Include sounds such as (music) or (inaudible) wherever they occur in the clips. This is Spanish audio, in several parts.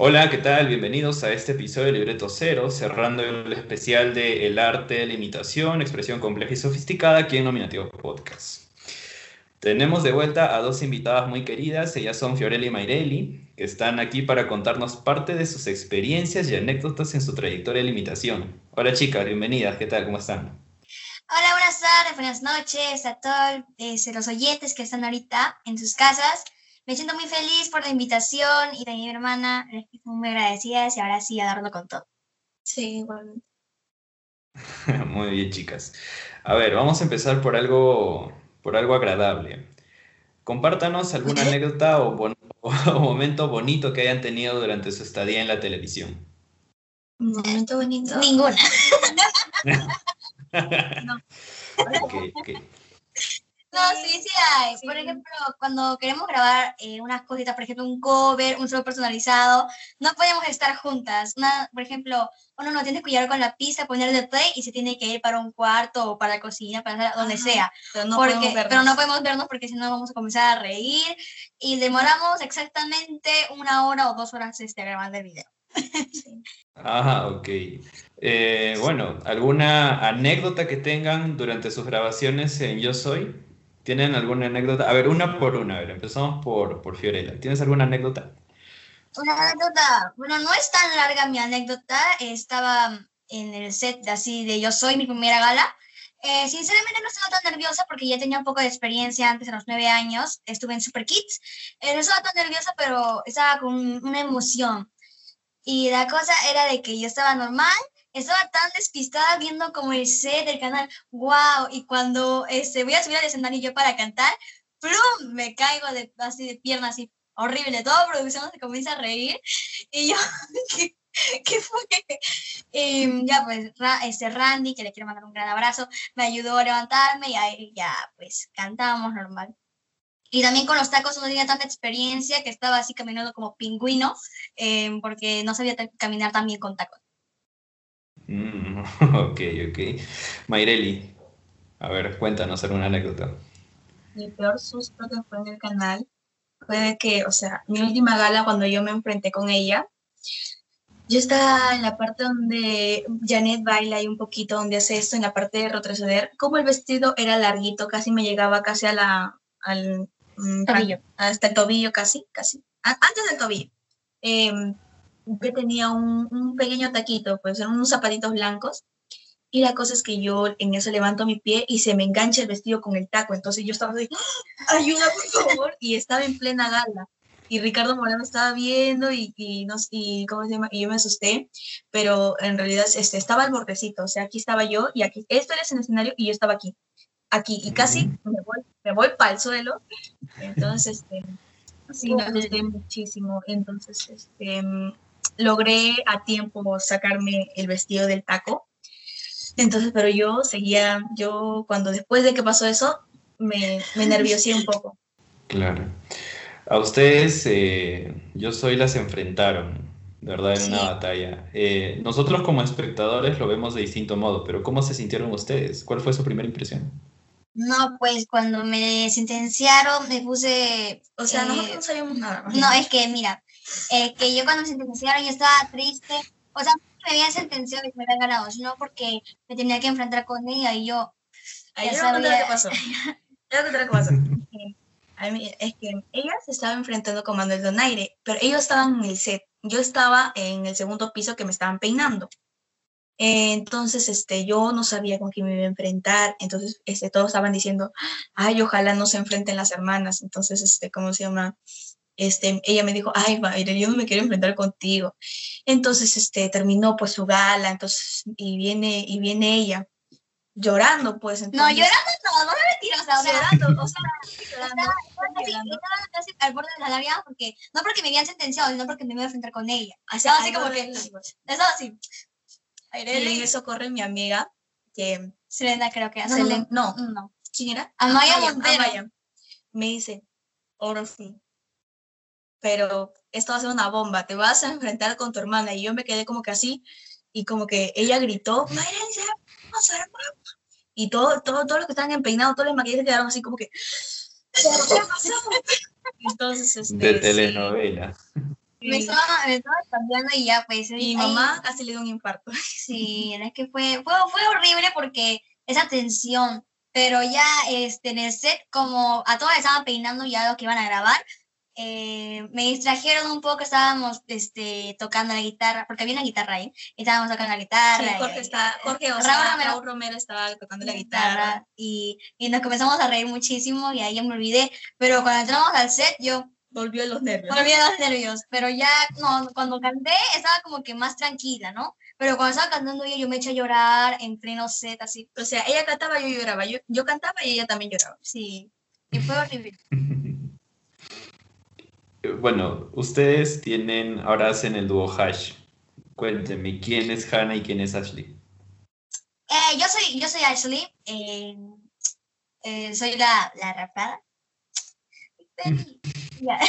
Hola, ¿qué tal? Bienvenidos a este episodio de Libreto Cero, cerrando el especial de El arte de la imitación, expresión compleja y sofisticada aquí en Nominativo Podcast. Tenemos de vuelta a dos invitadas muy queridas, ellas son Fiorella y Maireli, que están aquí para contarnos parte de sus experiencias y anécdotas en su trayectoria de imitación. Hola chicas, bienvenidas, ¿qué tal? ¿Cómo están? Hola, buenas tardes, buenas noches a todos eh, los oyentes que están ahorita en sus casas. Me siento muy feliz por la invitación y de mi hermana, les estoy muy agradecida y ahora sí a darlo con todo. Sí, igualmente. (laughs) muy bien, chicas. A ver, vamos a empezar por algo, por algo agradable. Compártanos alguna anécdota o, (laughs) o momento bonito que hayan tenido durante su estadía en la televisión. Un momento bonito. Ninguna. (laughs) no. Okay, okay. No, sí, sí hay. Por ejemplo, cuando queremos grabar eh, unas cositas, por ejemplo, un cover, un solo personalizado, no podemos estar juntas. Una, por ejemplo, uno no tiene que cuidar con la pista, ponerle play y se tiene que ir para un cuarto o para la cocina, para donde sea. Pero no, porque, podemos vernos. pero no podemos vernos porque si no vamos a comenzar a reír y demoramos exactamente una hora o dos horas este, grabando el video. (laughs) Ah, ok. Eh, bueno, ¿alguna anécdota que tengan durante sus grabaciones en Yo Soy? ¿Tienen alguna anécdota? A ver, una por una. A ver, empezamos por, por Fiorella. ¿Tienes alguna anécdota? Una anécdota, bueno, no es tan larga mi anécdota. Estaba en el set así de Yo Soy, mi primera gala. Eh, sinceramente no estaba tan nerviosa porque ya tenía un poco de experiencia antes, a los nueve años. Estuve en Super Kids. Eh, no estaba tan nerviosa, pero estaba con una emoción. Y la cosa era de que yo estaba normal, estaba tan despistada viendo como el set del canal, wow, y cuando este, voy a subir al escenario yo para cantar, ¡plum! Me caigo de, así de piernas, así horrible, toda producción se comienza a reír, y yo, (laughs) ¿qué, qué fue? Y ya pues Ra, este Randy, que le quiero mandar un gran abrazo, me ayudó a levantarme y ahí ya pues cantábamos normal. Y también con los tacos no tenía tanta experiencia que estaba así caminando como pingüino, eh, porque no sabía caminar tan bien con tacos. Mm, (laughs) ok, ok. Mayreli, a ver, cuéntanos alguna anécdota. Mi peor susto que fue en el canal fue de que, o sea, mi última gala cuando yo me enfrenté con ella, yo estaba en la parte donde Janet baila y un poquito donde hace esto, en la parte de retroceder, como el vestido era larguito, casi me llegaba casi a la, al mm, Tobillo. hasta el tobillo casi, casi, antes del tobillo. Eh, yo tenía un, un pequeño taquito, pues eran unos zapatitos blancos. Y la cosa es que yo en eso levanto mi pie y se me engancha el vestido con el taco. Entonces yo estaba así, ¡Ah! ayuda por favor. Y estaba en plena gala. Y Ricardo Morán me estaba viendo y, y, nos, y, ¿cómo se llama? y yo me asusté. Pero en realidad este, estaba al bordecito. O sea, aquí estaba yo y aquí, esto era el escenario y yo estaba aquí. Aquí. Y casi me voy, me voy para el suelo. Entonces, este, (laughs) sí, me asusté muchísimo. Entonces, este, logré a tiempo sacarme el vestido del taco. Entonces, pero yo seguía, yo cuando después de que pasó eso, me, me nerviosé un poco. Claro. A ustedes, eh, yo soy las enfrentaron, de verdad, en una batalla. Eh, nosotros como espectadores lo vemos de distinto modo, pero ¿cómo se sintieron ustedes? ¿Cuál fue su primera impresión? No, pues cuando me sentenciaron me puse... O sea, eh, nosotros no sabíamos nada. No, es que mira, eh, que yo cuando me sentenciaron yo estaba triste, o sea, me habían sentenciado y me habían ganado, sino porque me tenía que enfrentar con ella y yo, Ahí ya voy a (laughs) que pasó. Yo voy a que pasó. A mí- es que ella se estaba enfrentando con Manuel Donaire, pero ellos estaban en el set. Yo estaba en el segundo piso que me estaban peinando. Eh, entonces, este, yo no sabía con quién me iba a enfrentar. Entonces, este, todos estaban diciendo, ay, ojalá no se enfrenten las hermanas. Entonces, este, ¿cómo se llama? Este, ella me dijo, ay, Mayre, yo no me quiero enfrentar contigo. Entonces, este, terminó pues su gala, entonces, y viene, y viene ella llorando, pues. no, Entonces, llorando no, no me mentirosa, o sea, llorando, o sea, (laughs) llorando, así, casi al borde de la lágrima porque, no porque me habían sentenciado, sino porque me iba a enfrentar con ella. O sea, así algo como que, eso. estaba así. Y en eso corre mi amiga, que Selena creo que, no, se no, no, no, no. ¿quién era? Amaya Montero. Amaya. Me dice, ahora sí, pero esto va a ser una bomba, te vas a enfrentar con tu hermana. Y yo me quedé como que así, y como que ella gritó, vamos a. Y todo, todo, todos los que estaban empeinados, todos los maquillajes quedaron así como que, ¿qué pasó? Entonces, este, De telenovela. Sí, me, estaba, me estaba cambiando y ya pues. Y ahí- mamá casi le dio un infarto. Sí, es que fue, fue, fue horrible porque esa tensión, pero ya este, en el set, como a todas estaban peinando ya lo que iban a grabar, eh, me distrajeron un poco, estábamos este, tocando la guitarra, porque había una guitarra ahí, y estábamos tocando la guitarra. Sí, Jorge, y- está, Jorge, o Raúl sea, Romero. Romero estaba tocando la guitarra, guitarra. y, y nos comenzamos a reír muchísimo y ahí ya me olvidé, pero cuando entramos al set yo Volvió los nervios. me olvidé los nervios, pero ya no, cuando canté estaba como que más tranquila, ¿no? Pero cuando estaba cantando yo, yo me eché a llorar en pleno set, así, O sea, ella cantaba, yo lloraba. Yo, yo cantaba y ella también lloraba. sí, y fue horrible. (laughs) Bueno, ustedes tienen, ahora hacen el dúo Hash. Cuéntenme, ¿quién es Hannah y quién es Ashley? Eh, yo soy, yo soy Ashley, eh, eh, soy la, la rapada. (laughs) Ya. (laughs)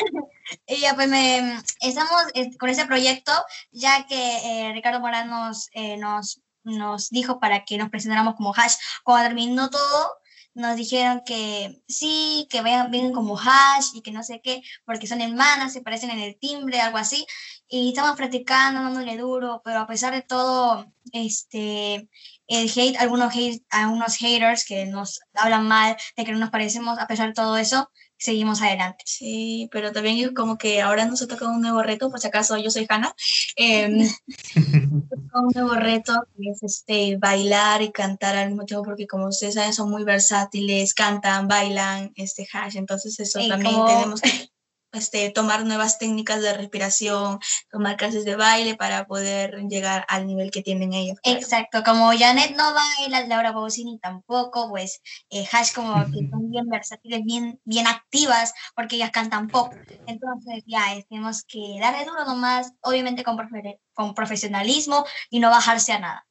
Y ya, pues me, estamos con ese proyecto, ya que Ricardo Morán nos, nos, nos dijo para que nos presentáramos como Hash. Cuando terminó todo, nos dijeron que sí, que vengan como Hash y que no sé qué, porque son hermanas, se parecen en el timbre, algo así. Y estamos practicando, dándole duro, pero a pesar de todo, este, el hate, algunos, hate, algunos haters que nos hablan mal de que no nos parecemos, a pesar de todo eso, seguimos adelante. Sí, pero también es como que ahora nos ha tocado un nuevo reto, por si acaso yo soy Hannah. em, (laughs) un nuevo reto que es este, bailar y cantar al mismo tiempo, porque como ustedes saben, son muy versátiles, cantan, bailan, este hash, entonces eso Y también como- tenemos que este, tomar nuevas técnicas de respiración, tomar clases de baile para poder llegar al nivel que tienen ellos. claro. Exacto, como Janet no baila, Laura Pausini tampoco, pues eh, Hash como que son bien versátiles, bien, bien activas, porque ellas cantan pop. Entonces ya eh, tenemos que darle duro nomás, obviamente con, profe- con profesionalismo y no bajarse a nada.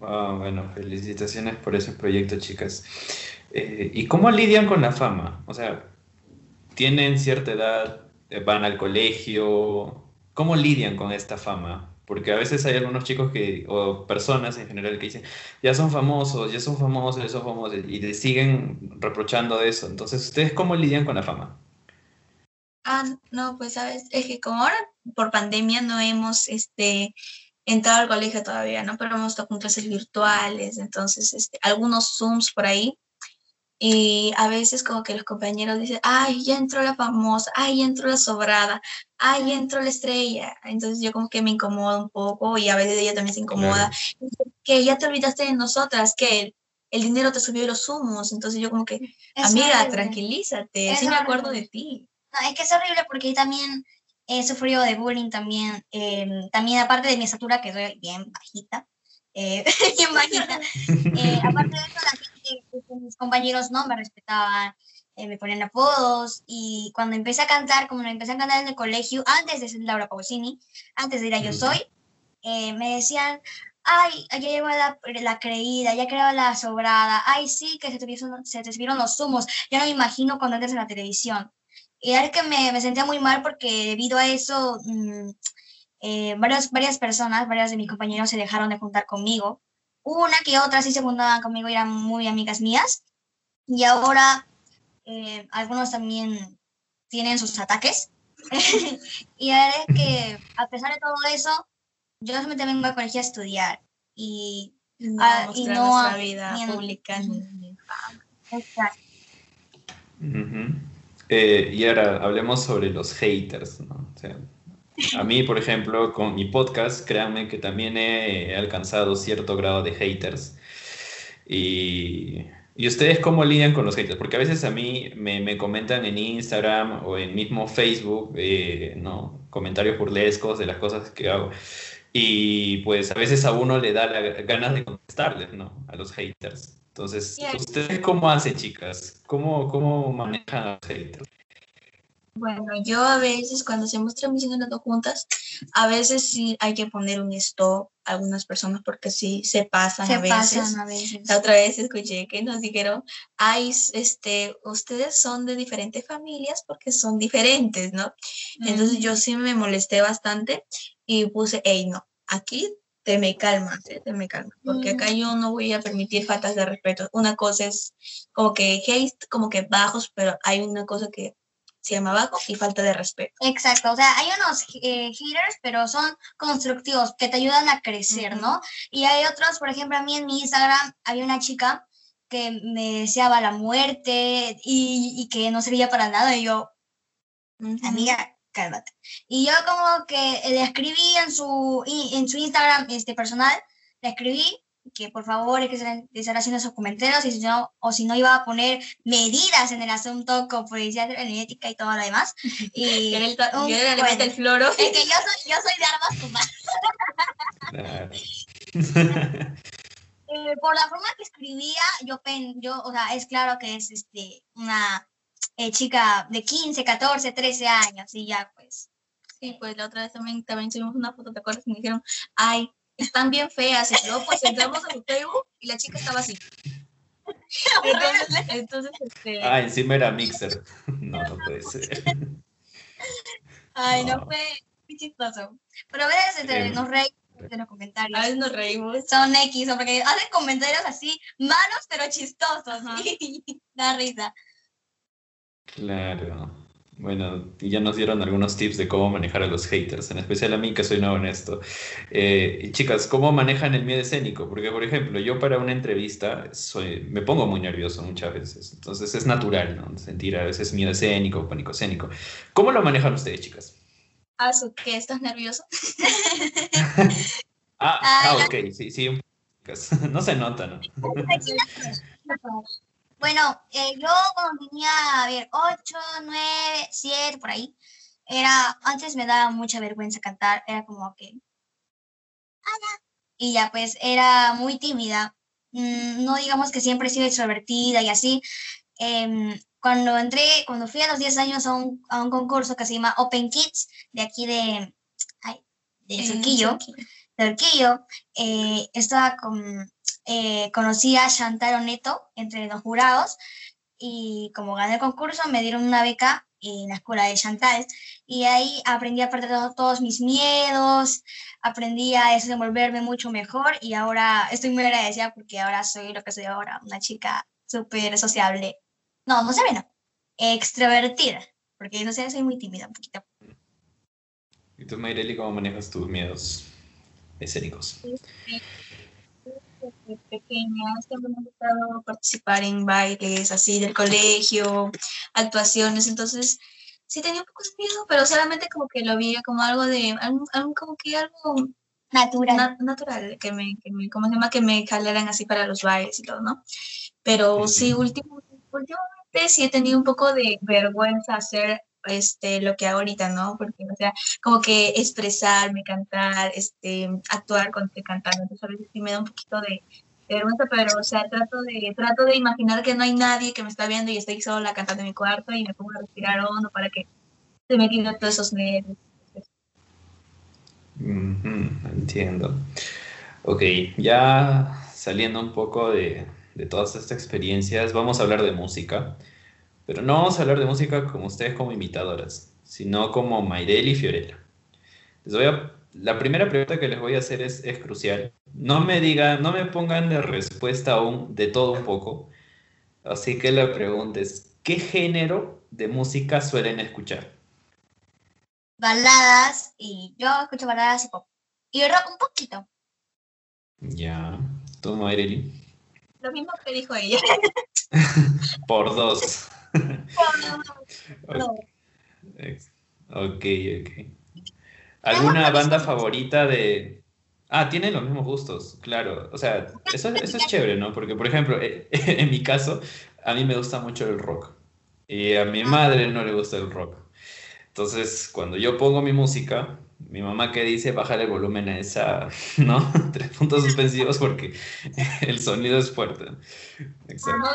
Ah, bueno, felicitaciones por ese proyecto, chicas. Eh, ¿y cómo lidian con la fama? O sea, tienen cierta edad, eh, van al colegio, ¿cómo lidian con esta fama? Porque a veces hay algunos chicos que, o personas en general que dicen, ya son famosos, ya son famosos, ya son famosos, y te siguen reprochando eso. Entonces, ¿ustedes cómo lidian con la fama? Ah, no, pues sabes, es que como ahora por pandemia no hemos este, entrado al colegio todavía, ¿no? Pero hemos estado con clases virtuales, entonces este, algunos Zooms por ahí. Y a veces como que los compañeros dicen, ay, ya entró la famosa, ay, ya entró la sobrada, ay, ya entró la estrella. Entonces yo como que me incomoda un poco y a veces ella también se incomoda. Que ya te olvidaste de nosotras, que el, dinero te subió los humos. Entonces yo como que, Es amiga, horrible. tranquilízate, Es sí me acuerdo horrible. de ti. No, es que es horrible porque también he sufrido de bullying también. eh, también aparte de mi estatura, que soy bien bajita. eh, (laughs) bien bajita. eh, aparte de eso, la gente, pues, mis compañeros no me respetaban, eh, me ponían apodos. Y cuando empecé a cantar, como empecé a cantar en el colegio, antes de ser Laura Pausini, antes de ir a Yo. Soy, eh, me decían, ay, ya llegó la, la creída, ya creó la sobrada, ay, sí, que se te, vieron- se te subieron los humos, ya no me imagino cuando entres en la televisión. Y era que me, me sentía muy mal porque debido a eso, mm, eh, varias, varias personas, varias de mis compañeros se dejaron de juntar conmigo. Una que otra sí se juntaban conmigo y eran muy amigas mías. Y ahora eh, algunos también tienen sus ataques. (laughs) y verdad es que a pesar de todo eso, yo solamente vengo al colegio a estudiar. Y No Ah, y no nuestra a- vida ni en- pública. Ni- exacto, Ujú. Eh, y ahora hablemos sobre los haters, ¿no? O sea, a mí, por ejemplo, con mi podcast, créanme que también he alcanzado cierto grado de haters. Y, ¿y ustedes cómo lidian con los haters? Porque a veces a mí me, me comentan en Instagram o en mismo Facebook, eh, ¿no? Comentarios burlescos de las cosas que hago. Y pues a veces a uno le da la ganas de contestarles, ¿no? A los haters. Entonces, ¿ustedes cómo hacen, chicas? ¿Cómo, cómo manejan a los haters? Bueno, yo a veces cuando hacemos transmisiones las dos juntas, a veces sí hay que poner un stop a algunas personas porque sí se pasan se a veces. pasan a veces. La otra vez escuché que nos dijeron, ay, este, ustedes son de diferentes familias porque son diferentes, ¿no? Entonces yo sí me molesté bastante y puse, hey, no, aquí te me calmas, ¿eh? te me calmas, porque acá yo no voy a permitir faltas de respeto. Una cosa es como que hate, como que bajos, pero hay una cosa que se llama vago y falta de respeto. Exacto, o sea, hay unos eh, haters, pero son constructivos, que te ayudan a crecer, ¿no? Y hay otros, por ejemplo, a mí en mi Instagram había una chica que me deseaba la muerte y, y que no servía para nada, y yo, amiga, cálmate. Y yo como que le escribí en su, en su Instagram este, personal, le escribí que por favor hay que estar haciendo esos comentarios y si no, o si no iba a poner medidas en el asunto con policía genética y todo lo demás. (laughs) Y el, el floro. Es que yo soy, yo soy de armas humanas. (laughs) eh, por la forma que escribía, yo, pen, yo, o sea, es claro que es este, una eh, chica de 15, 14, 13 años y ya pues. Sí, pues la otra vez también, también subimos una foto, ¿te acuerdas? Y me dijeron, ay, están bien feas. Y luego pues entramos a su Facebook y la chica estaba así. (laughs) Entonces, entonces este... Ah, encima era Mixer. No, no puede ser. Ay, no, fue muy chistoso. Pero a veces este, nos reímos de los comentarios. A veces nos reímos. Son X, o porque hacen comentarios así, malos pero chistosos. (laughs) Y da risa. Claro. Bueno, y ya nos dieron algunos tips de cómo manejar a los haters, en especial a mí que soy nuevo en esto. Eh, chicas, ¿cómo manejan el miedo escénico? Porque, por ejemplo, yo para una entrevista soy, me pongo muy nervioso muchas veces, entonces es natural, ¿no? Sentir a veces miedo escénico, pánico escénico. ¿Cómo lo manejan ustedes, chicas? Ah, ¿qué? ¿Estás nervioso? (laughs) ah, ah, ok, sí, sí, (laughs) no se nota, ¿no? Bueno, eh, yo cuando tenía, a ver, 8, 9, 7, por ahí, era, antes me daba mucha vergüenza cantar, era como que, y ya pues era muy tímida, mm, no digamos que siempre he sido extrovertida y así. Em, cuando entré, cuando fui a los 10 años a un, a un concurso que se llama Open Kids, de aquí de, ay, de Surquillo, de Urquillo, eh, estaba con eh, conocí a Chantal Neto entre los jurados y como gané el concurso me dieron una beca en la escuela de Chantal y ahí aprendí a perder todos mis miedos, aprendí a desenvolverme mucho mejor y ahora estoy muy agradecida porque ahora soy lo que soy ahora, una chica súper sociable. No, no se ve, no, extrovertida, porque no sé, soy muy tímida un poquito. ¿Y tú, Mayreli, cómo manejas tus miedos escénicos? desde pequeña siempre me ha gustado participar en bailes así del colegio, actuaciones, entonces sí tenía un poco de miedo, pero solamente como que lo veía como algo de, algo, como que algo natural, natural, que me, que me, como se llama, que me jalaran así para los bailes y todo, ¿no? Pero sí, último, últimamente sí he tenido un poco de vergüenza hacer este, lo que hago ahorita, ¿no? Porque, o sea, como que expresarme, cantar, este, actuar cuando estoy cantando, entonces a veces sí me da un poquito de, vergüenza, pero, o sea, trato de, trato de imaginar que no hay nadie que me está viendo y estoy sola cantando en mi cuarto y me pongo a respirar hondo para que se me quiten todos esos nervios. entiendo. Ok, ya saliendo un poco de, de todas estas experiencias, vamos a hablar de música. Pero no vamos a hablar de música como ustedes como imitadoras, sino como Mayreli y Fiorella. Les voy a, la primera pregunta que les voy a hacer es, es crucial. No me digan, no me pongan de respuesta aún de todo un poco. Así que la pregunta es, ¿qué género de música suelen escuchar? Baladas, y yo escucho baladas y pop. Y rock un poquito. Ya. ¿Tú, Mayreli? Lo mismo que dijo ella. (laughs) Por dos ok, ok. ¿Alguna banda favorita de...? Ah, tienen los mismos gustos, claro. O sea, eso, eso es chévere, ¿no? Porque, por ejemplo, eh, (laughs) en mi caso, a mí me gusta mucho el rock. Y a mi madre no le gusta el rock. Entonces, cuando yo pongo mi música, mi mamá que dice, bájale el volumen a esa, (laughs) ¿no? (laughs) Tres puntos suspensivos porque el sonido es fuerte. Exacto.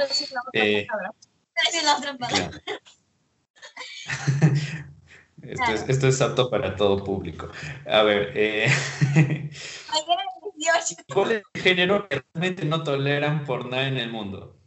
(laughs) Esto es, esto es apto para todo público. A ver, eh, (laughs) ¿cuál es el género que realmente no toleran por nada en el mundo?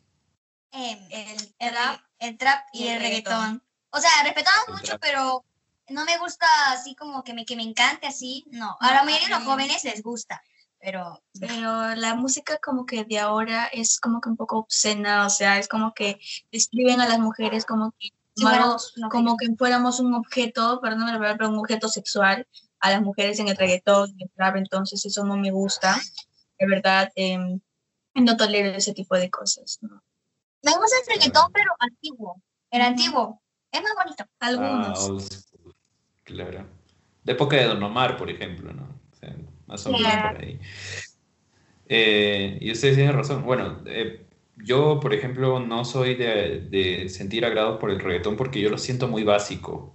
Em, el, el, rap, el trap y, el, reggaetón. O sea, respetamos mucho, pero no me gusta así como que me, que me encante así. No, a la mayoría de los jóvenes les gusta pero... Pero la música como que de ahora es como que un poco obscena, o sea, es como que describen a las mujeres como que fuéramos un como que fuéramos un objeto, perdón la verdad, pero un objeto sexual a las mujeres en el reggaetón, en el trap, entonces eso no me gusta. De verdad, em, no tolero ese tipo de cosas. ¿no? Me gusta el reggaetón, pero antiguo. El antiguo. Es más bonito. Ah, Algunos. school, claro. De época de Don Omar, por ejemplo, ¿no? O sea, más o menos por ahí. Eh, y ustedes tienen razón. Bueno, eh, yo, por ejemplo, no soy de, de sentir agrado por el reggaetón porque yo lo siento muy básico.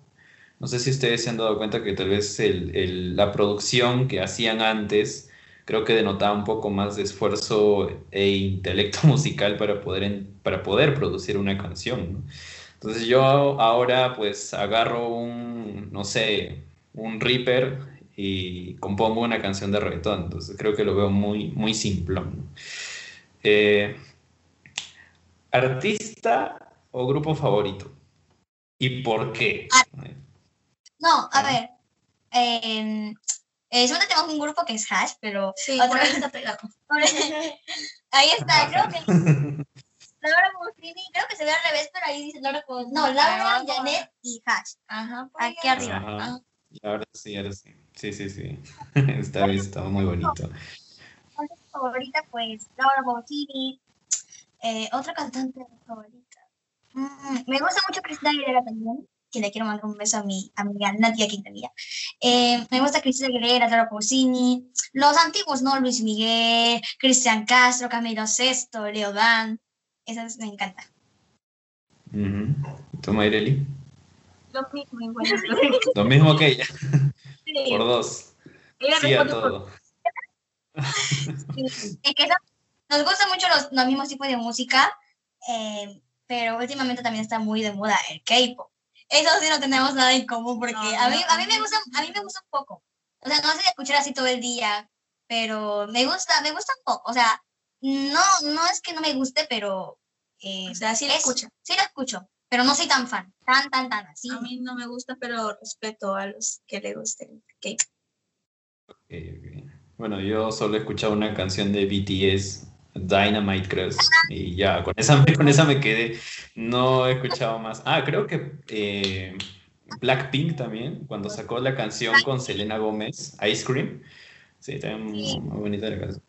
No sé si ustedes se han dado cuenta que tal vez el- el- la producción que hacían antes creo que denotaba un poco más de esfuerzo e intelecto (laughs) musical para poder, para poder producir una canción, ¿no? Entonces yo ahora pues agarro un, no sé, un Reaper y compongo una canción de reggaetón. Entonces creo que lo veo muy, muy simplón. Eh, ¿artista o grupo favorito? ¿Y por qué? No, a Ah. ver. Eh, eh, solamente tenemos un grupo que es Hash, pero Sí, Otra vez. está pegado. (laughs) ahí está, creo que (laughs) Laura Pausini, creo que se ve al revés, pero ahí dice Laura Pausini. No, Laura, Ah, Janet y Hash. Ajá, Aquí arriba. Ajá. Ah. Y ahora sí, ahora sí. Sí, sí, sí. (laughs) Está bien, está muy bonito. Favorita, pues Laura Pausini. Eh, otra cantante favorita. Mm, me gusta mucho Cristina Aguilera también, que le quiero mandar un beso a mi amiga Nadia Quintanilla. Eh, me gusta Cristina Aguilera, Laura Pausini. Los antiguos, ¿no? Luis Miguel, Cristian Castro, Camilo Sesto, Leo Dan. Esas me encantan. Ujú. ¿Y tú, Mayreli? Lo mismo, igual. Lo mismo que ella, (laughs) Sí, por dos. ella Sí a todo. (laughs) Es que eso- nos gustan mucho los, los mismos tipos de música, eh, pero últimamente también está muy de moda el K-pop. Eso sí no tenemos nada en común porque No, a, mí, no. a, mí me gusta, a mí me gusta un poco. O sea, no sé escuchar así todo el día, pero me gusta, me gusta un poco. O sea, no, no es que no me guste, pero... eh, O sea, sí la es- escucho. Sí la escucho, pero no soy tan fan, tan, tan, tan así. A mí no me gusta, pero respeto a los que le gusten. Ok. Ok, ok. Bueno, yo solo he escuchado una canción de BTS, Dynamite, creo. Y ya, con esa, me- con esa me quedé. No he escuchado más. Ah, creo que eh, Blackpink también, cuando sacó la canción con Selena Gómez, Ice Cream. Sí, también muy bonita la canción.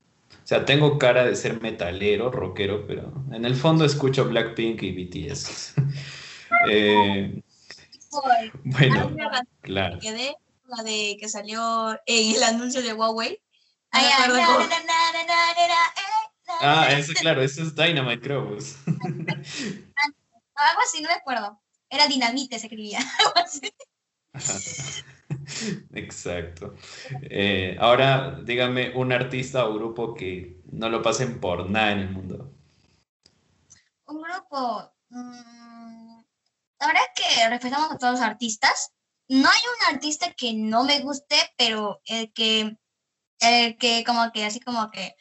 O sea, tengo cara de ser metalero, rockero, pero en el fondo escucho Blackpink y BTS. (laughs) Eh, bueno, claro. que quedé, la de que salió en el anuncio de Huawei. Eh, Ah, eso claro, eso es Dynamite, creo. pues. (laughs) Algo así, no me acuerdo. Era dinamite, se escribía. (laughs) (laughs) Exacto. Eh, ahora, dígame un artista o grupo que no lo pasen por nada en el mundo. Un grupo. mm, verdad es que respetamos a todos los artistas. No hay un artista que no me guste, pero el que, el que como que, así como que,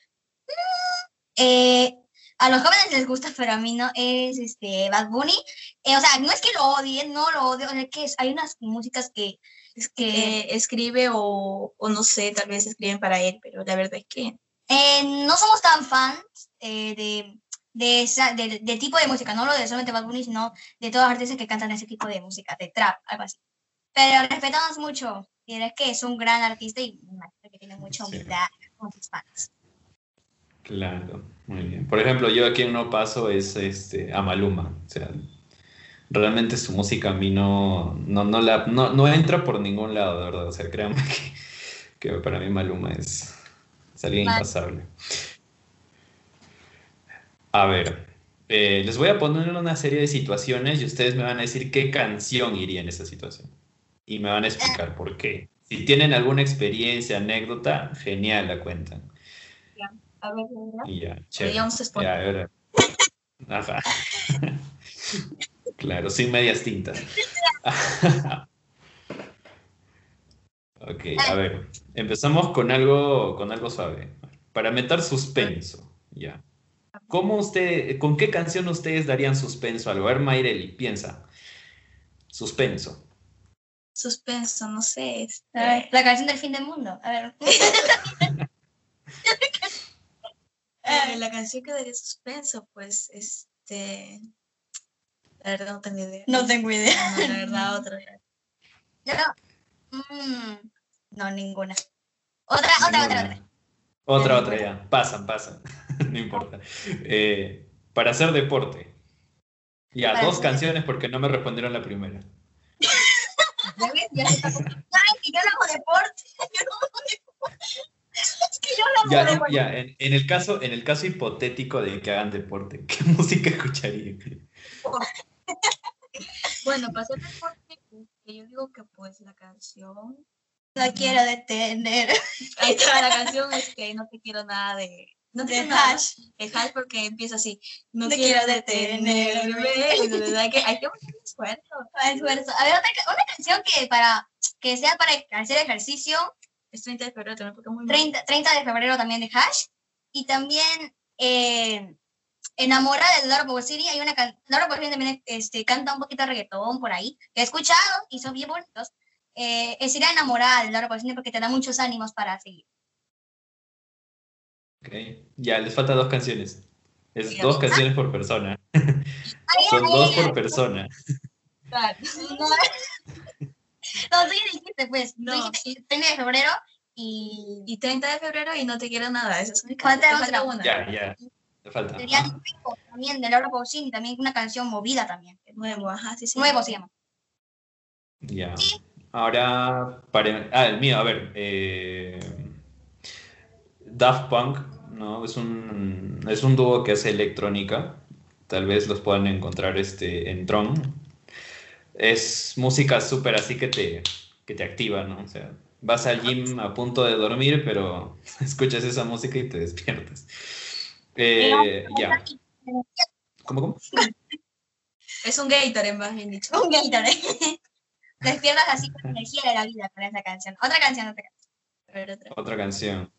mm, eh, a los jóvenes les gusta, pero a mí no, es este Bad Bunny. Eh, o sea, no es que lo odie, no lo odio, o sea, que hay unas músicas que, es que que escribe o, o no sé, tal vez escriben para él, pero la verdad es que Eh, no somos tan fans eh, de, de, esa, de, de tipo de música, no lo de solamente Bad Bunny, sino de todos los artistas que cantan ese tipo de música, de trap, algo así. Pero respetamos mucho, y es que es un gran artista y me imagino que tiene mucha Sí. humildad con sus fans. Claro, muy bien. Por ejemplo, yo a quien no paso es este, a Maluma. O sea, realmente su música a mí no, no, no, la, no, no entra por ningún lado, de verdad. O sea, créanme que, que para mí Maluma es, es alguien Vale. impasable. A ver, eh, les voy a poner una serie de situaciones y ustedes me van a decir qué canción iría en esa situación. Y me van a explicar por qué. Si tienen alguna experiencia, anécdota, genial, la cuentan. a ver, ¿verdad? Y ya, chévere. Ya, ahora. Ajá. (laughs) Claro, sin medias tintas. (laughs) Ok, a ver. Empezamos con algo, con algo suave. Para meter suspenso, ya. ¿Cómo usted, con qué canción ustedes darían suspenso a algo? A ver, Mayreli, piensa. Suspenso. suspenso, no sé. A ver, la canción del fin del mundo. A ver. (laughs) eh, la canción que daría suspenso, pues, este, La verdad no tengo idea. No tengo idea. No, la verdad, (laughs) otra. Yo no. Mm, no, ninguna. Otra, otra, otra, otra. Otra, otra, ya. Pasan, pasan. (laughs) no importa. Eh, para hacer deporte. Ya, Para dos hacer- canciones porque no me respondieron la primera. (laughs) ¿Ya ves? Ya se está- ¿Saben que yo no hago deporte? Yo no hago deporte. Es que yo no hago Ya, deporte. ya en, en el caso, en el caso hipotético de que hagan deporte, ¿qué música escucharían? Bueno, hacer deporte, que yo digo que pues la canción. No quiero detener. Ahí está la canción, es que no te quiero nada de. No te De quiero nada hash. de hash porque empieza así. No Te quiero quiero detenerme. detenerme. Hay que, hay que poner esfuerzo. Esfuerzo. A ver, otra, una canción que para que sea para hacer ejercicio, Es 30 de febrero también porque es muy 30, 30 de febrero también de Hash. Y también eh, Enamorada de Laura Pausini. Hay una can- Laura Pausini también este, canta un poquito de reggaetón por ahí, que he escuchado y son bien bonitos. Eh, es ir enamorada de Laura Pausini porque te da muchos ánimos para seguir. Ok. Ya, les faltan dos canciones. Es Sí, dos canciones por persona. Ay, (laughs) (laughs) Son ay, dos ay, por ay. persona. Claro. (laughs) No, no, ya dijiste, pues. No. Tú dijiste 30 de febrero y Y 30 de febrero y no te quiero nada. Esa es una Falta otra. una. Ya, ya. Le falta. sería. Nuevo también de Laura Pausini, también una canción movida también. Nuevo, ajá, sí, sí. Nuevo se llama. Ya. Sí. Ahora, para... Ah, el mío, a ver. eh, Daft Punk, ¿no? Es un, es un dúo que hace electrónica. Tal vez los puedan encontrar este, en Tron. Es música súper así que te, que te activa, ¿no? O sea, vas al gym a punto de dormir, pero (laughs) escuchas esa música y te despiertas. Eh, ya. ¿Cómo, cómo? (laughs) Es un Gatorade, más bien dicho. Un Gatorade. (laughs) Despiertas así con energía de la vida con esa canción. Otra canción, otra canción. Otra canción.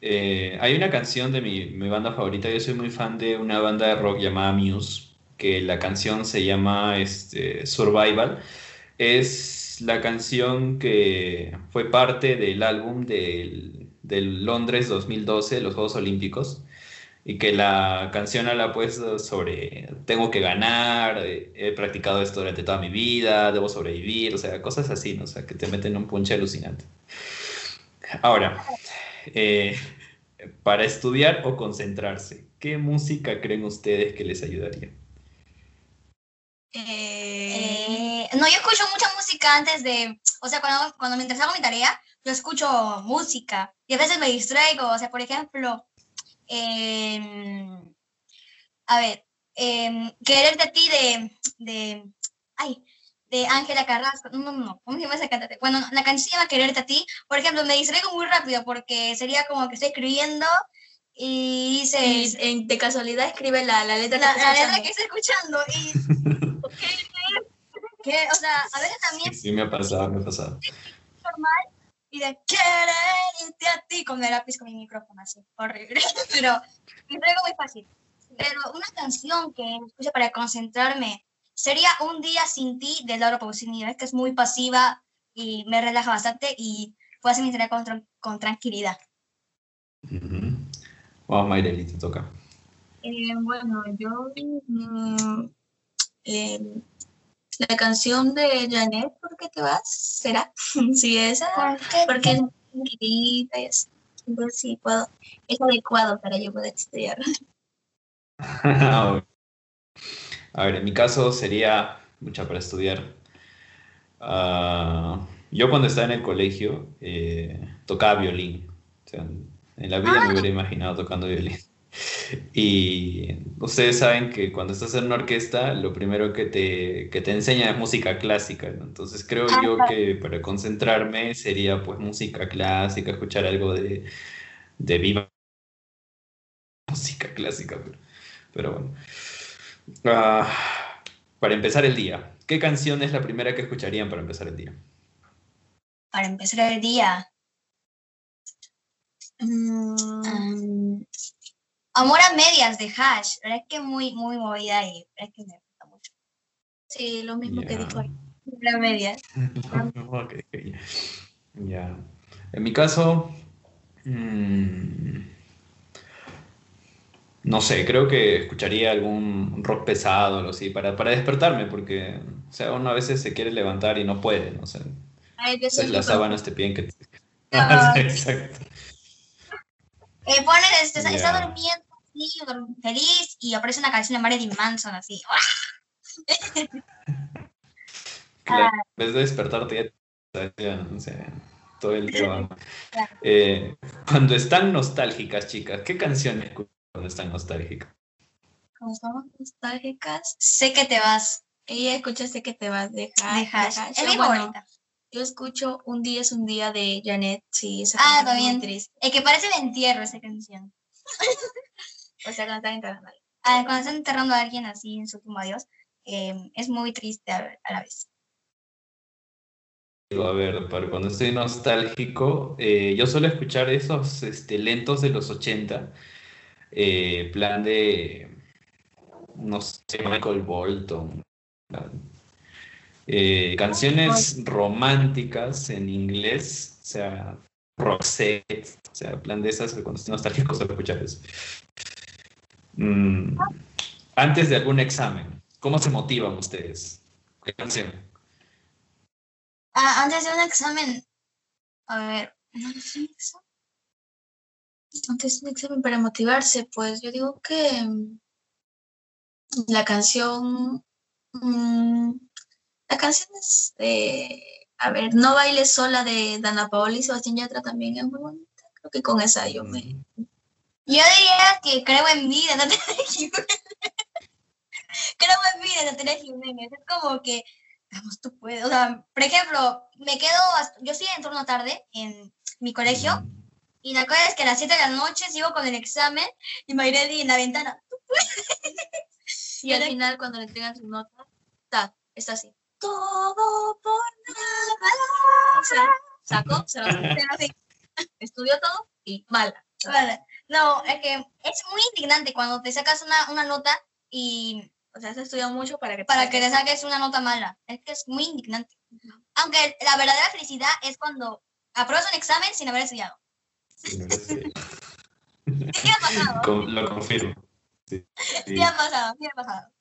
Eh, hay una canción de mi, mi banda favorita. Yo soy muy fan de una banda de rock llamada Muse, que la canción se llama este, Survival. Es la canción que fue parte del álbum del, del Londres 2012, los Juegos Olímpicos, y que la canción habla pues sobre tengo que ganar, eh, he practicado esto durante toda mi vida, debo sobrevivir, o sea, cosas así, ¿no? O sea, que te meten un punche alucinante. Ahora, eh, para estudiar o concentrarse, ¿qué música creen ustedes que les ayudaría? Eh, no, yo escucho mucha música antes de, o sea, cuando, cuando mientras hago mi tarea, yo escucho música y a veces me distraigo, o sea, por ejemplo, em, a ver, em, Quererte a ti de, de, ay, de Ángela Carrasco, no, no, no, ¿cómo se llama esa cantante? Bueno, la canción se llama Quererte a ti, por ejemplo, me distraigo muy rápido porque sería como que estoy escribiendo y dices... y de casualidad escribe la, la letra la, que la letra que escuchando. estoy escuchando y (laughs) (laughs) que, o sea, a veces también Sí, me ha pasado, me ha pasado. normal y de quererte a ti con el lápiz con mi micrófono así, horrible, (laughs) pero me traigo muy fácil. Pero una canción que escucho para concentrarme sería Un día sin ti de Laura Pausini, ¿ves? que es muy pasiva y me relaja bastante y puedo hacer mi tarea con, con tranquilidad. Ujú. Vamos, Mayreli, te toca. Eh, bueno, yo. mm, eh, la canción de Janet, ¿por qué te vas? ¿Será? (laughs) sí, esa. Porque es muy tranquilita y así. Entonces sí, puedo. Es adecuado para yo poder estudiar. (laughs) A ver, en mi caso sería mucha para estudiar. Ah, yo cuando estaba en el colegio eh, tocaba violín. O sea, en la vida me hubiera imaginado tocando violín. Y ustedes saben que cuando estás en una orquesta, lo primero que te, que te enseña es música clásica, ¿no? Entonces creo yo que para concentrarme sería pues música clásica, escuchar algo de, de viva música clásica. Pero, pero bueno. Ah, para empezar el día, ¿qué canción es la primera que escucharían para empezar el día? Para empezar el día, Mm, mm, Amor a medias de Hash, la verdad es que muy, muy movida y la verdad es que me gusta mucho. sí, lo mismo que dijo. Amor a medias. (laughs) Ok, ok. Ya. En mi caso, mm, no sé, creo que escucharía algún rock pesado o algo así para, para despertarme, porque, o sea, uno a veces se quiere levantar y no puede, no sé. Ay, las sábanas te piden que... Ah. Exacto. Eh, pones, este, está- está Ya. durmiendo así, feliz, y aparece una canción de Marilyn Manson, así. Claro, (laughs) en vez de despertarte ya, sé, todo el día. (laughs) Claro. Eh, cuando están nostálgicas, chicas, ¿qué canciones escuchan cuando están nostálgicas? Como estamos nostálgicas. Sé que te vas, Ella escuchaste que te vas de Hash. de Hash. de Es Yo, mi bueno, favorita. Yo escucho Un día es un día de Janet. Sí, esa Ah, canción es también. triste. El que parece de entierro esa canción. (laughs) O sea, cuando están enterrando a alguien. Ah, cuando están enterrando a alguien así en su tumba adiós, eh, es muy triste a, a la vez. A ver, para cuando estoy nostálgico, eh, yo suelo escuchar esos este, lentos de los 80, eh, plan de, no sé, Michael Bolton, eh, canciones románticas en inglés, o sea, Roxette, o sea, plan de esas, cuando estoy nostálgico suelo escuchar eso. Mm, antes de algún examen, ¿cómo se motivan ustedes? ¿Qué canción? Ah, antes de un examen, a ver, ¿no es un examen? Antes de un examen para motivarse, pues yo digo que mm, la canción. mm, la canción es de. A ver, No bailes sola de Dana Paola y Sebastián Yatra también es muy bonita. Creo que con esa yo me. Yo diría que creo en vida, no te (laughs) Jiménez. Creo en vida, te Jiménez. Es como que, vamos, tú puedes. O sea, por ejemplo, me quedo, hasta- yo estoy en turno tarde en mi colegio y la cosa es que a las 7 de la noche sigo con el examen y Mayredi en la ventana. Y al final, cuando le entregan su nota, está, está así. Todo por nada. O sea, sacó, se lo Pero (laughs) sí, estudió todo y mala. vale. No, es que es muy indignante cuando te sacas una, una nota y O sea, se estudió mucho para que te para que saques. le saques una nota mala. Es que es muy indignante. Aunque la verdadera felicidad es cuando apruebas un examen sin haber estudiado. Sí, no lo sé. ¿Qué ha pasado? Con- lo confirmo. Sí. Sí. ¿Qué ha pasado? ¿Qué ha pasado?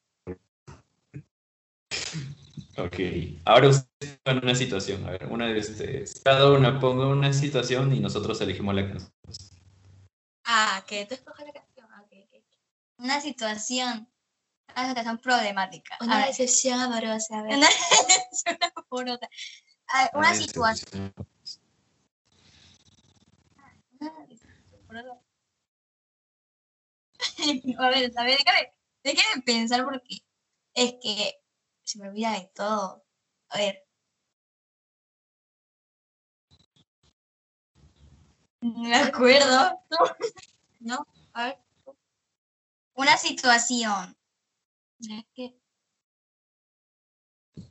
Ok. Ahora usted en una situación. A ver, una de ustedes. Cada una ponga una situación y nosotros elegimos la canción. Ah, que tú escoges la canción. Ah, ok, ok. Una situación. Una situación problemática. A Una ver, decepción amorosa. a ver. una (laughs) situación amorosa. A ver, una situación. (laughs) A ver, a ver, déjame, déjame pensar porque es que se me olvida de todo. A ver. Me acuerdo. ¿No? A ver. Una situación.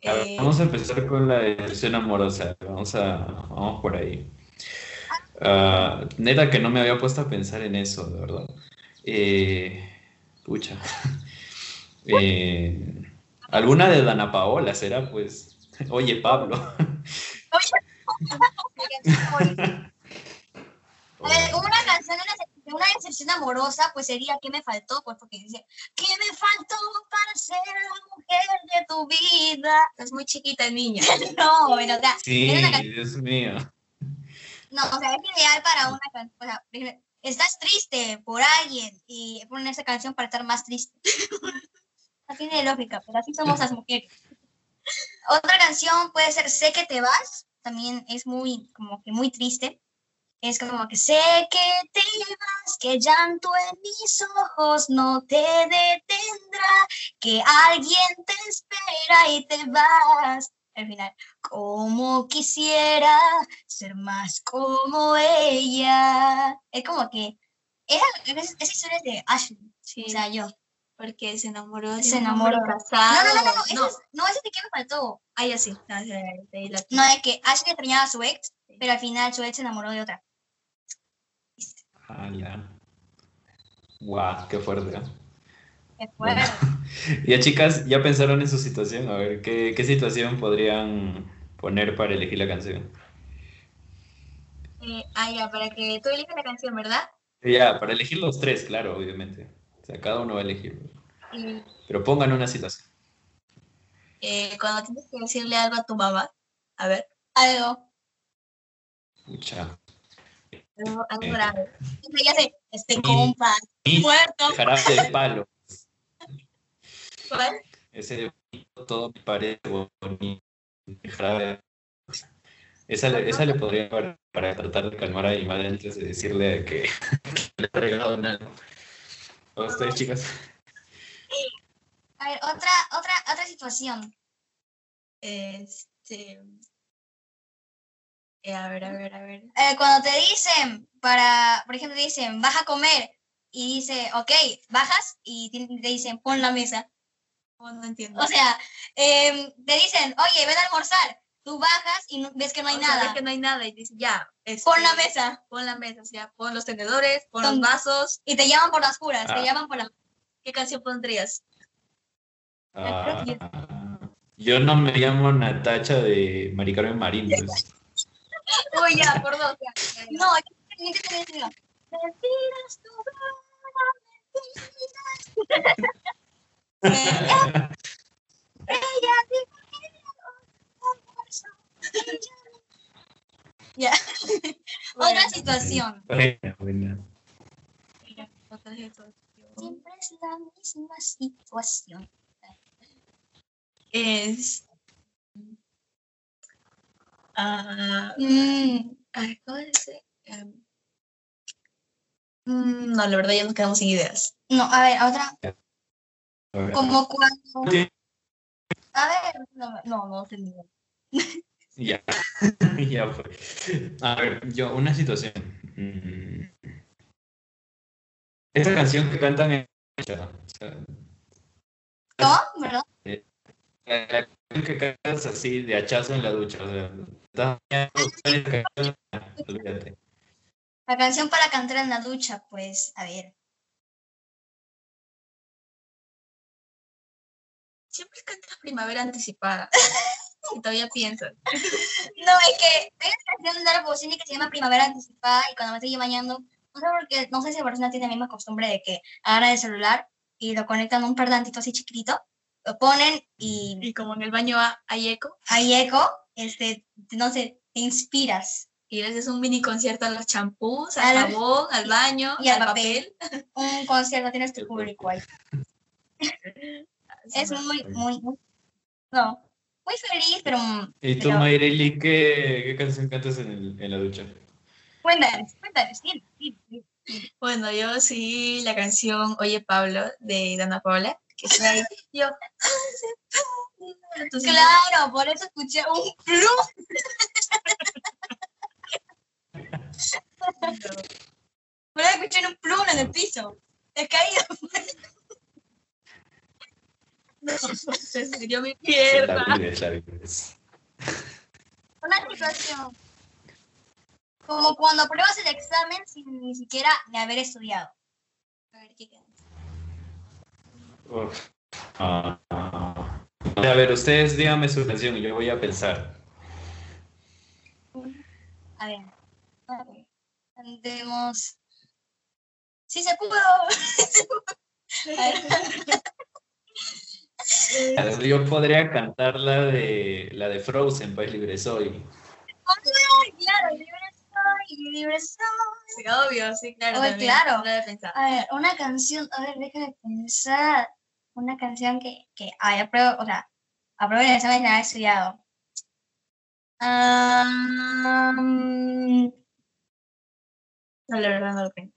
A ver, Eh, Vamos a empezar con la decepción amorosa. Vamos a, vamos por ahí. Ah, neta que no me había puesto a pensar en eso, de verdad. Eh, pucha. Eh, alguna de Dana Paola será, pues. Oye, Pablo. A ver, una canción de una, amorosa, pues sería ¿Qué me faltó? Pues porque dice, ¿qué me faltó para ser la mujer de tu vida? es muy chiquita, niña. (laughs) No, pero o sea, Sí, una Dios mío. no, o sea, es ideal para una canción. O sea, estás triste por alguien y ponen esa canción para estar más triste. (laughs) No tiene lógica, pero así somos las mujeres. Otra canción puede ser Sé que te vas, también es muy, como que muy triste. Es como que sé que te vas, que llanto en mis ojos no te detendrá, que alguien te espera y te vas. Al final, como quisiera ser más como ella. Es como que esa, esa esa historia es de Ashley, Sí, o sea, yo. porque se enamoró de Se enamoró. casado. No, no, no, no, no, ese no. es- no, ese de qué me faltó. Ah, ya sí. No, es que Ashley extrañaba a su ex, pero al final su ex se enamoró de otra. Ala. Guau, qué fuerte. ¿eh? Qué fuerte. (laughs) Ya chicas, ¿ya pensaron en su situación? A ver, ¿qué, qué situación podrían poner para elegir la canción? Eh, ah, ya, para que tú elijas la canción, ¿verdad? Ya, para elegir los tres, claro, obviamente. O sea, cada uno va a elegir. Pero pongan una situación. eh, cuando tienes que decirle algo a tu mamá, a ver, Algo. Pucha. Algo, algo Eh. Ya sé, este compa, muerto. jarabe de palo. ¿Cuál? Ese bonito, todo me parece bonito. Jarabe. Esa le, esa le podría para, para tratar de calmar a mi madre antes de decirle que (laughs) le he regalado nada. ¿A ustedes, chicas? A ver, otra, otra, otra situación. Este. Eh, a ver, a ver, a ver. Eh, cuando te dicen, para, por ejemplo, te dicen, vas a comer, y dice, ok, bajas, y te dicen, pon la mesa. Oh, no entiendo. O sea, em, te dicen, oye, ven a almorzar. Tú bajas y no- ves que no hay O sea, nada. ves que no hay nada y dices, ya. este, Pon la mesa. Pon la mesa, o sea, pon los tenedores, pon Son- los vasos. Y te llaman por las curas, Ah. te llaman por las ¿Qué canción pondrías? Ah, yo no me llamo Natacha de Mari Carmen Marín, pues. Uy, ya, por dos. ya. No, tenía que decirlo. Mentiras, tu mentiras. Eh, ella dijo que era un verso. Ya. Bueno, Otra situación. Mira, otra situación. Siempre es la misma situación. Es. Ah, Mm, ay, ¿cómo dice? Em, mm, no, la verdad ya nos quedamos sin ideas. no, a ver, otra. Como cuando. Sí. A ver, no, no, no. (laughs) Ya, (laughs) ya fue. A ver, yo, una situación. Mm. Esa canción que cantan en. ¿Cómo? ¿Verdad? la la canción que cantas así de hachazo en la ducha. O sea, La canción para cantar en la ducha, pues, a ver. Siempre cantas primavera anticipada. (laughs) y todavía piensas. No, es que hay una canción de la Pausini que se llama Primavera Anticipada y cuando me estoy bañando, no sé por qué, no sé si la persona tiene la misma costumbre de que agarran el celular y lo conectan a un parlantito así chiquitito, lo ponen y Y como en el baño ha- hay eco, hay eco, este, no sé, te inspiras. y haces un mini concierto a los champús, al jabón, al baño, y al al papel. papel. Un concierto, tienes tu público ahí. (laughs) Es muy, muy, muy, no, muy feliz, pero mm, ¿Y tú, Pero- Mayreli, qué, qué canción cantas en, el- en la ducha? cuéntales, cuéntales, sí, sí, sí. Bueno, yo sí la canción Oye Pablo de Dana Paula, que ahí. (laughs) Yo, entonces, Claro, por eso escuché un plus. Por eso escuché un plum en el piso. He caído. se salió mi Es (laughs) la pierna. es la es- Una situación. Como cuando apruebas el examen sin ni siquiera de haber estudiado. A ver, ¿qué queda? Ah. A ver, ustedes díganme su canción y yo voy a pensar. A ver. A ver. Cantemos. Sí se pudo. (laughs) A ver. A ver, Yo podría cantar la de la de Frozen, País Libre Soy. Ay, claro, libre soy, libre soy. Sí, obvio, sí, claro. También, claro. no lo había pensado. A ver, una canción, a ver, déjame pensar. Una canción que, que ay, apruebo, o sea, apruebo el examen sin haber estudiado. No, la verdad no lo tengo.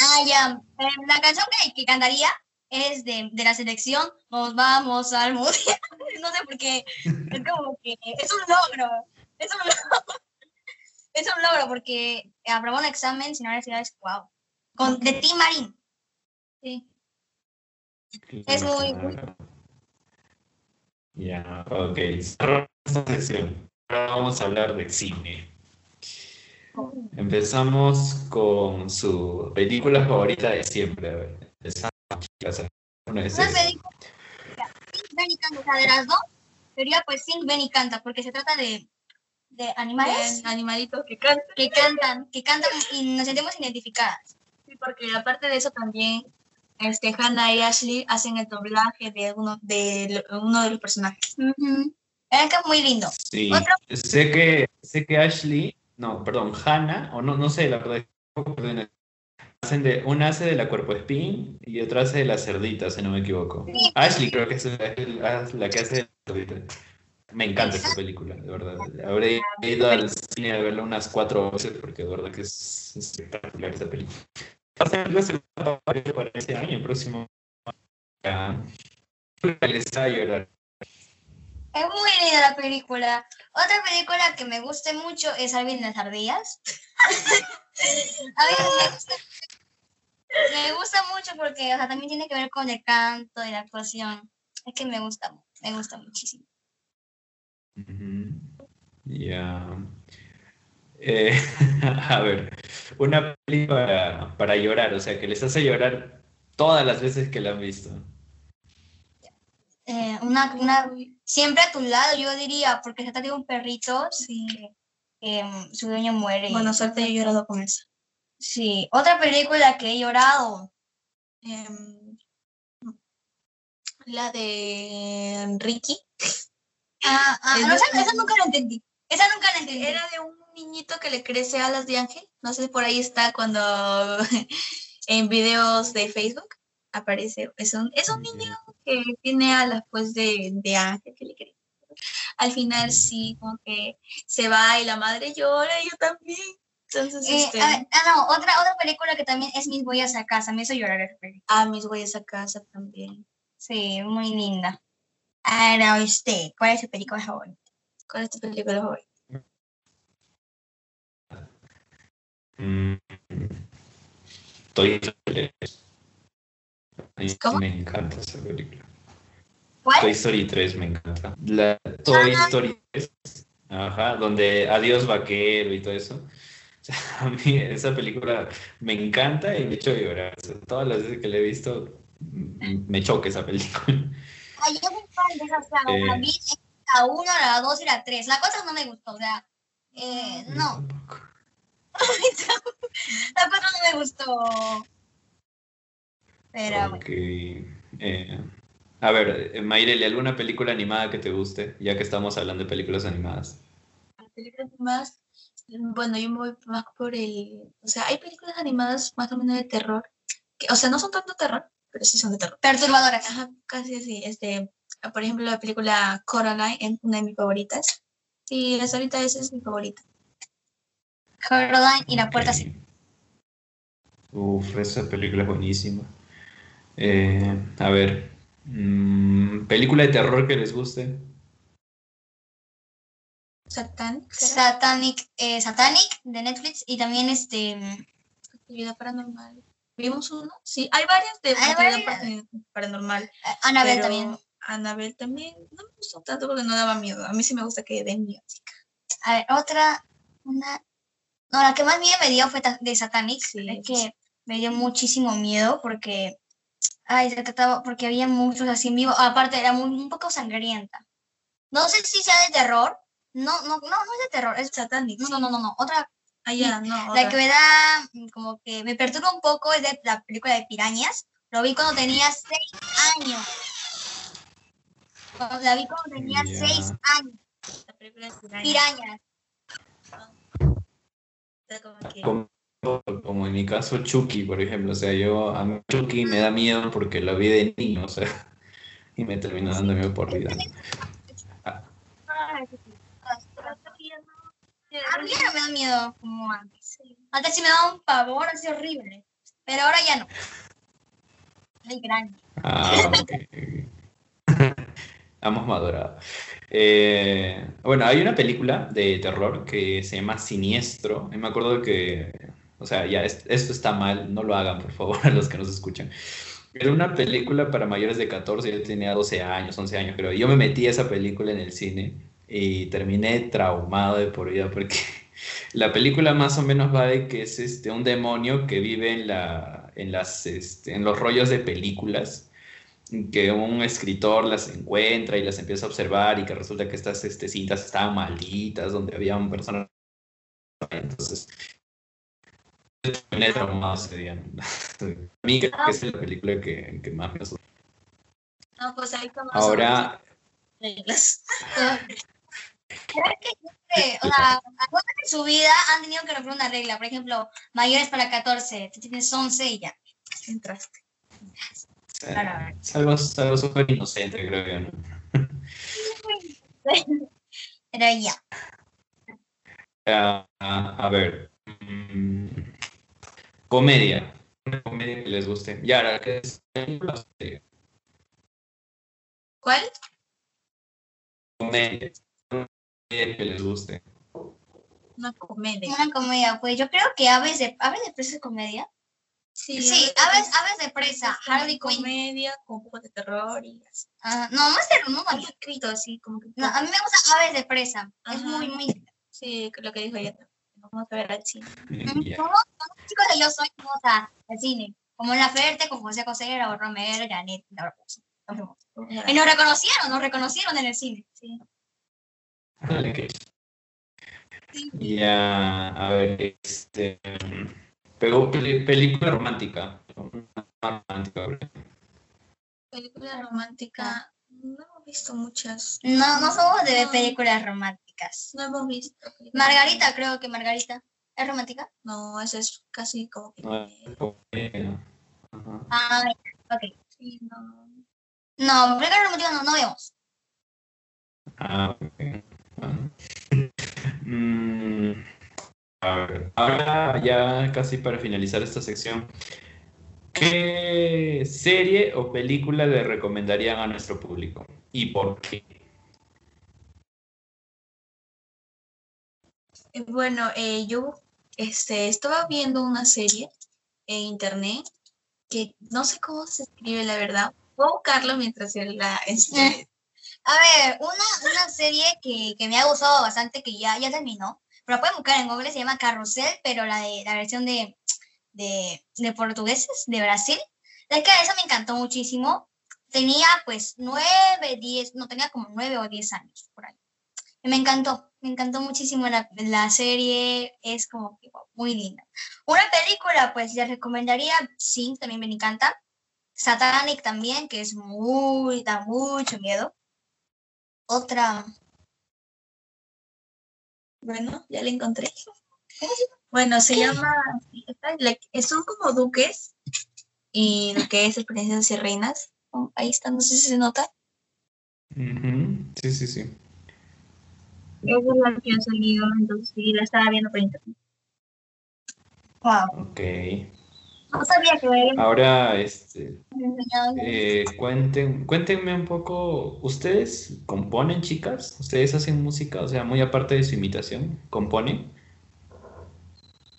ah, ya. Eh, la canción que, que cantaría es de, de la selección Nos vamos al mundial. (laughs) No sé por qué. Es como que es un logro. Es un (laughs) logro. Es un logro porque aprobó un examen sin haber estudiado. Es wow. Con, de Tim Marín. Sí. Es muy- Ya, ok. cerramos esta sección. Ahora vamos a hablar de cine. Empezamos con su película favorita de siempre. A ver, empezamos, chicas. Una de Una esas. película. Sing, ven y canta. O sea, de las dos, sería pues Sing, ven y canta, porque se trata de, de animales Bien, animalitos que cantan. que cantan, que cantan y nos sentimos identificadas. Sí, porque aparte de eso también este, Hannah y Ashley hacen el doblaje de uno de, uno de los personajes. Es que es muy lindo. Sí, sé que, sé que Ashley, no, perdón, Hannah, o no, no sé, la verdad, hacen de, una hace de la cuerpo espín y otra hace de la cerdita, si no me equivoco. Ashley creo que es la, que hace de la cerdita. Me encanta esa película, de verdad. Habré ido al cine a verla unas cuatro veces porque de verdad que es espectacular esa película. Para este año, el próximo. Les a llorar. Es muy linda la película. Otra película que me guste mucho es Alvin las ardillas. (laughs) a mí me gusta, me gusta mucho porque o sea, también tiene que ver con el canto y la actuación. Es que me gusta, me gusta muchísimo. Ya. Eh, (laughs) a ver, una película para, para llorar, o sea, que les hace llorar todas las veces que la han visto. Eh, una, una, siempre a tu lado, yo diría, porque se trata de un perrito, sí, mm, su dueño muere. Bueno, suerte, he llorado con eso. Sí, otra película que he llorado. Em, la de Ricky. Ah, ah no, esa, nunca la entendí. Esa nunca la entendí. Era de un niñito que le crece alas de ángel. No sé, por ahí está cuando (laughs) en videos de Facebook aparece. Es un, es un niño que tiene alas pues de, de ángel que le crece. Al final sí, como que se va y la madre llora y yo también. Entonces, eh, este... ah, no, otra, otra película que también es Mis huellas a casa, me hizo llorar esa película. Ah, Mis huellas a casa también. Sí, muy linda. Ahora, usted, ¿cuál es su película favorita? ¿Cuál es tu película favorita? Mm, Toy Story 3. ¿Cómo? Me encanta esa película. ¿Cuál? Toy Story 3 me encanta. La Toy ah. Story 3, ajá, donde adiós vaquero y todo eso. (laughs) a mí esa película me encanta y me hecho llorar. todas las veces que la he visto, me choca esa película. Ay, yo soy fan de esa saga. Eh, a mí la 1, la 2 y la 3. La cosa no me gustó, o sea, eh, no. (laughs) la 4 no me gustó. Pero okay. Eh, a ver, eh, Mayreli, ¿alguna película animada que te guste? Ya que estamos hablando de películas animadas. Películas animadas, bueno, yo me voy más por el... O sea, hay películas animadas más o menos de terror. Que, o sea, no son tanto terror, pero sí son de terror. Perturbadoras. Ajá, casi así. Este, por ejemplo, la película Coraline es una de mis favoritas. Y hasta ahorita esa es mi favorita. Coraline y la puerta sí. Uf, esa película es buenísima. Eh, a ver, mm, película de terror que les guste. Satanic. Satanic, eh, Satanic de Netflix y también este. Actividad paranormal. ¿Vimos uno? Sí, hay varias de actividad paranormal. Eh, Anabel también. Anabel también no me gustó tanto porque no daba miedo. A mí sí me gusta que den miedo. A ver, otra, una. No, la que más miedo me dio fue de Satanic. Sí, es que me dio muchísimo miedo porque. Ay, se trataba. Porque había muchos así en vivo. Aparte, era muy, un poco sangrienta. No sé si sea de terror. No, no, no, no es de terror, es Satanic. No, no, no, no, Otra. Ah, no. La que me da como que me perturba un poco es de la película de Pirañas. Lo vi cuando tenía seis años. La vi cuando tenía seis años. La película de Pirañas. Como, en mi caso Chucky, por ejemplo. O sea, yo a mí Chucky me da miedo porque la vi de niño, o sea, y me terminó dando miedo por vida. A mí no me da miedo como antes. Antes sí me daba un pavor así horrible, pero ahora ya no. Muy grande. Ah, Hemos madurado. Eh, bueno, hay una película de terror que se llama Siniestro. Y me acuerdo que, o sea, ya esto está mal, no lo hagan, por favor, (laughs) a los que nos escuchan. Era una película para mayores de 14, yo tenía 12 años, 11 años, pero yo me metí a esa película en el cine y terminé traumado de por vida porque (laughs) la película más o menos va de que es este, un demonio que vive en, la, en, las, este, en los rollos de películas que un escritor las encuentra y las empieza a observar y que resulta que estas este, cintas estaban malditas, donde había un personaje. Entonces, ese día. (laughs) A mí creo que es la película que, que más me asustó. No, pues ahí como Ahora, reglas. ¿Sabes qué? Siempre, O sea, algunos en su vida han tenido que romper una regla. Por ejemplo, mayores para 14, tú tienes 11 y ya. Entraste. Es algo, algo súper inocente, creo yo, ¿no? (laughs) Pero ya. (laughs) Ah, a ver. mm, comedia. Una comedia que les guste. Y ahora, ¿qué es? ¿Cuál? Comedia. Una comedia que les guste. Una comedia. Una comedia, pues yo creo que Aves de, ¿Aves de Presa es comedia. Sí, Sí, Aves, Aves de Presa, Harley Quinn. comedia con un poco de terror y así. Ah, no, más de no, Hay escrito así, como que. no, a mí me gusta Aves de Presa. Es muy, muy... Sí, lo que dijo ella. Vamos a ver al cine. Ya. Todos los chicos de Yo Soy fuimos a- al cine. Como en La Ferte, con José Cosera, o Romero, Janet. Nos fuimos. Y nos reconocieron, nos reconocieron en el cine. Sí. Ya, a ver, este. Pero película romántica. Romántica. Película romántica. No hemos visto muchas. No, no somos de No. películas románticas. No hemos visto. Margarita, creo que Margarita. ¿Es romántica? No, esa es casi como que. No. Ah, ok. Sí, no. No, películas románticas no, no vemos. Ah, ok. Bueno. (laughs) Mm, ahora ya casi para finalizar esta sección, ¿qué serie o película le recomendarían a nuestro público? ¿Y por qué? Eh, Bueno, eh, yo este, estaba viendo una serie en internet que no sé cómo se escribe, la verdad. Voy a buscarlo mientras él la... Este, (laughs) A ver, una, una serie que, que me ha gustado bastante, que ya, ya terminó, la pueden buscar en Google, se llama Carrusel, pero la de la versión de, de, de portugueses, de Brasil. Es que esa me encantó muchísimo. Tenía pues nueve, diez, no tenía como nueve o diez años por ahí. Y me encantó, me encantó muchísimo la, la serie, es como muy linda. Una película, pues les recomendaría, sí, también me encanta. Satanic también, que es muy, da mucho miedo. Otra, bueno, ya la encontré. Bueno, se llama... son como duques y duques, princesas y reinas. Oh, Ahí está, no sé si se nota. Ujú, Sí, sí, sí. Esa es la que ha salido, entonces sí, la estaba viendo por internet. wow, Ok. No sabía que me habían Ahora, este, eh, cuenten, cuéntenme un poco, ¿ustedes componen, chicas? ¿Ustedes hacen música? O sea, muy aparte de su imitación, ¿componen?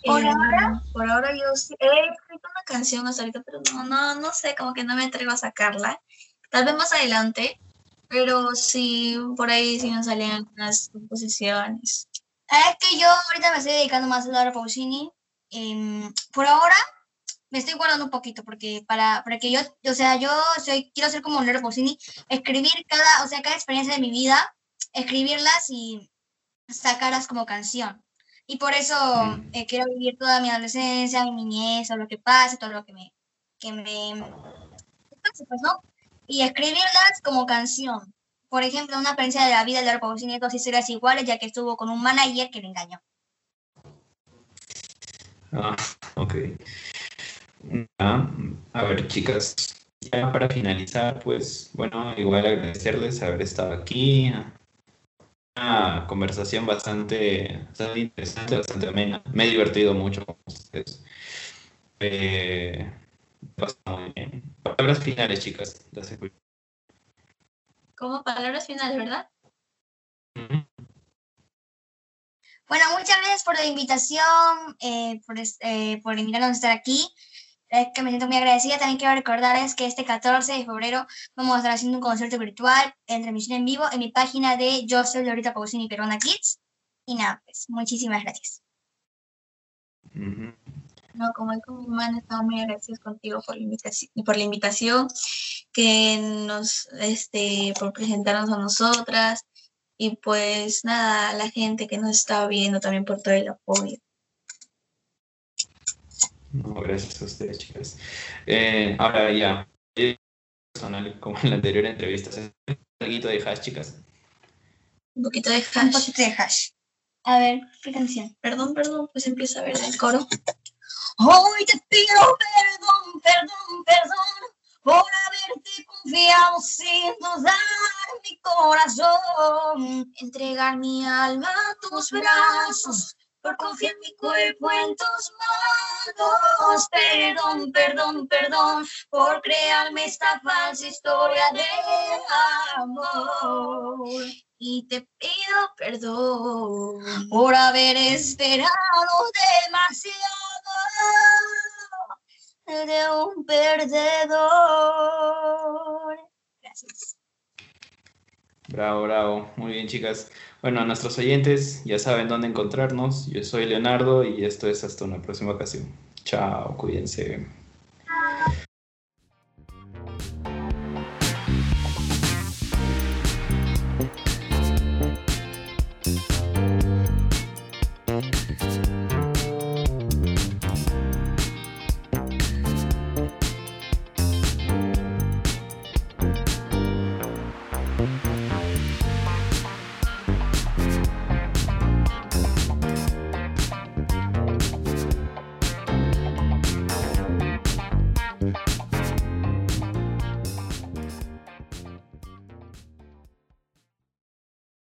Por Eh, ahora- Por ahora yo sí- he escrito una canción hasta ahorita, pero no, no, no sé, como que no me atrevo a sacarla. Tal vez más adelante, pero sí, por ahí sí me salen algunas composiciones. Es que yo ahorita me estoy dedicando más a Laura Pausini. em, por ahora me estoy guardando un poquito porque para, para que yo, o sea, yo soy, quiero ser como Laura Pausini, escribir cada, o sea, cada experiencia de mi vida, escribirlas y sacarlas como canción. Y por eso Mm. eh, quiero vivir toda mi adolescencia, mi niñez, o lo que pase, todo lo que me, que me pues, ¿no? Y escribirlas como canción. Por ejemplo, una experiencia de la vida de Laura Pausini, dos historias iguales, ya que estuvo con un manager que le engañó. Ah, ok. Ah, a ver, chicas, ya para finalizar, pues, bueno, igual agradecerles haber estado aquí. Una conversación bastante, bastante interesante, bastante amena. Me he divertido mucho con ustedes. Eh, muy bien. Palabras finales, chicas. Las escucho. Como palabras finales, ¿verdad? Bueno, muchas gracias por la invitación, eh, por, eh, por invitarnos a estar aquí. Es que me siento muy agradecida. También quiero recordarles que este 14 de febrero vamos a estar haciendo un concierto virtual en transmisión en vivo en mi página de Yo soy Lorita Pausini Peruana Kids. Y nada, pues muchísimas gracias. Ujú. No, como dijo mi hermana, estamos muy agradecidos contigo por la invitación, por la invitación que nos, este, por presentarnos a nosotras y pues nada, a la gente que nos está viendo también por todo el apoyo. No, gracias a ustedes, chicas. Eh, ahora ya, personal, como en la anterior entrevista, un poquito de hash, chicas. Un poquito de Un hash. poquito de hash. A ver, ¿qué canción? Perdón, perdón, pues empieza a ver el coro. Hoy te pido perdón, perdón, perdón por haberte confiado sin dudar mi corazón. Entregar mi alma a tus brazos, por confiar mi cuerpo en tus manos. Perdón, perdón, perdón por crearme esta falsa historia de amor. Y te pido perdón. Por haber esperado demasiado de un perdedor. Gracias. Bravo, bravo. Muy bien, chicas. Bueno, a nuestros oyentes ya saben dónde encontrarnos. Yo soy Leonardo y esto es hasta una próxima ocasión. Chao, cuídense.